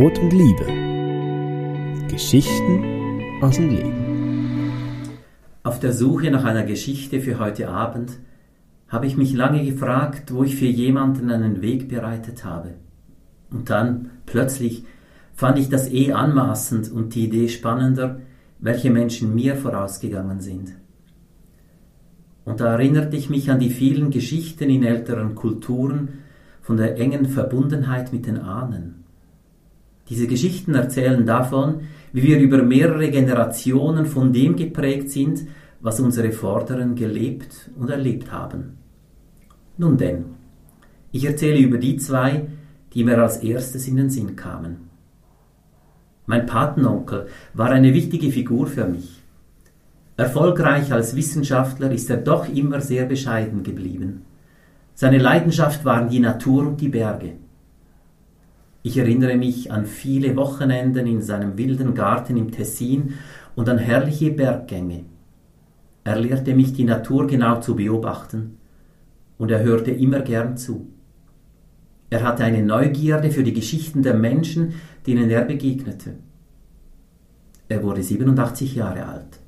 Brot und Liebe. Geschichten aus dem Leben. Auf der Suche nach einer Geschichte für heute Abend habe ich mich lange gefragt, wo ich für jemanden einen Weg bereitet habe. Und dann, plötzlich, fand ich das eh anmaßend und die Idee spannender, welche Menschen mir vorausgegangen sind. Und da erinnerte ich mich an die vielen Geschichten in älteren Kulturen von der engen Verbundenheit mit den Ahnen. Diese Geschichten erzählen davon, wie wir über mehrere Generationen von dem geprägt sind, was unsere Vorderen gelebt und erlebt haben. Nun denn, ich erzähle über die zwei, die mir als erstes in den Sinn kamen. Mein Patenonkel war eine wichtige Figur für mich. Erfolgreich als Wissenschaftler ist er doch immer sehr bescheiden geblieben. Seine Leidenschaft waren die Natur und die Berge. Ich erinnere mich an viele Wochenenden in seinem wilden Garten im Tessin und an herrliche Berggänge. Er lehrte mich, die Natur genau zu beobachten, und er hörte immer gern zu. Er hatte eine Neugierde für die Geschichten der Menschen, denen er begegnete. Er wurde 87 Jahre alt.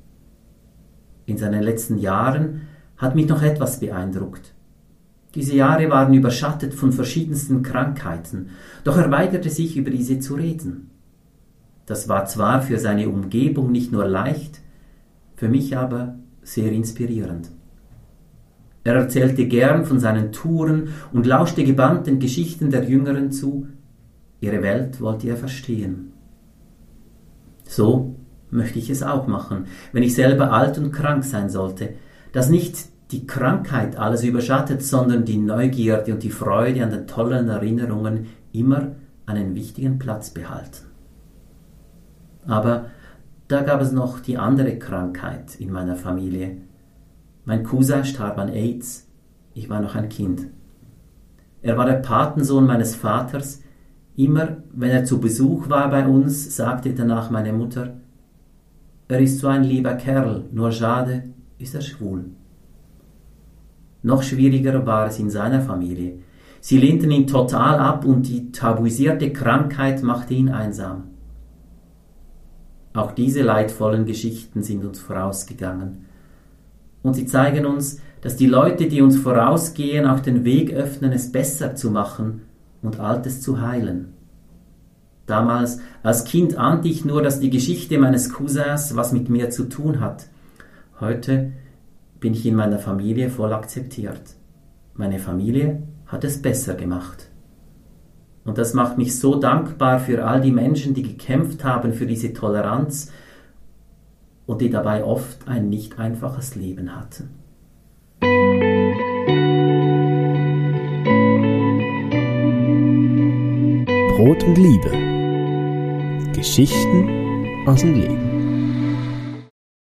In seinen letzten Jahren hat mich noch etwas beeindruckt. Diese Jahre waren überschattet von verschiedensten Krankheiten, doch er weigerte sich, über diese zu reden. Das war zwar für seine Umgebung nicht nur leicht, für mich aber sehr inspirierend. Er erzählte gern von seinen Touren und lauschte gebannt den Geschichten der Jüngeren zu. Ihre Welt wollte er verstehen. So möchte ich es auch machen, wenn ich selber alt und krank sein sollte, dass nicht die Krankheit alles überschattet, sondern die Neugierde und die Freude an den tollen Erinnerungen immer einen wichtigen Platz behalten. Aber da gab es noch die andere Krankheit in meiner Familie, mein Cousin starb an AIDS. Ich war noch ein Kind. Er war der Patensohn meines Vaters. Immer, wenn er zu Besuch war bei uns, sagte danach meine Mutter, er ist so ein lieber Kerl, nur schade, ist er schwul. Noch schwieriger war es in seiner Familie. Sie lehnten ihn total ab und die tabuisierte Krankheit machte ihn einsam. Auch diese leidvollen Geschichten sind uns vorausgegangen und sie zeigen uns, dass die Leute, die uns vorausgehen, auch den Weg öffnen, es besser zu machen und Altes zu heilen. Damals als Kind ahnte ich nur, dass die Geschichte meines Cousins was mit mir zu tun hat. Heute bin ich in meiner Familie voll akzeptiert. Meine Familie hat es besser gemacht. Und das macht mich so dankbar für all die Menschen, die gekämpft haben für diese Toleranz und die dabei oft ein nicht einfaches Leben hatten. Brot und Liebe. Geschichten aus dem Leben.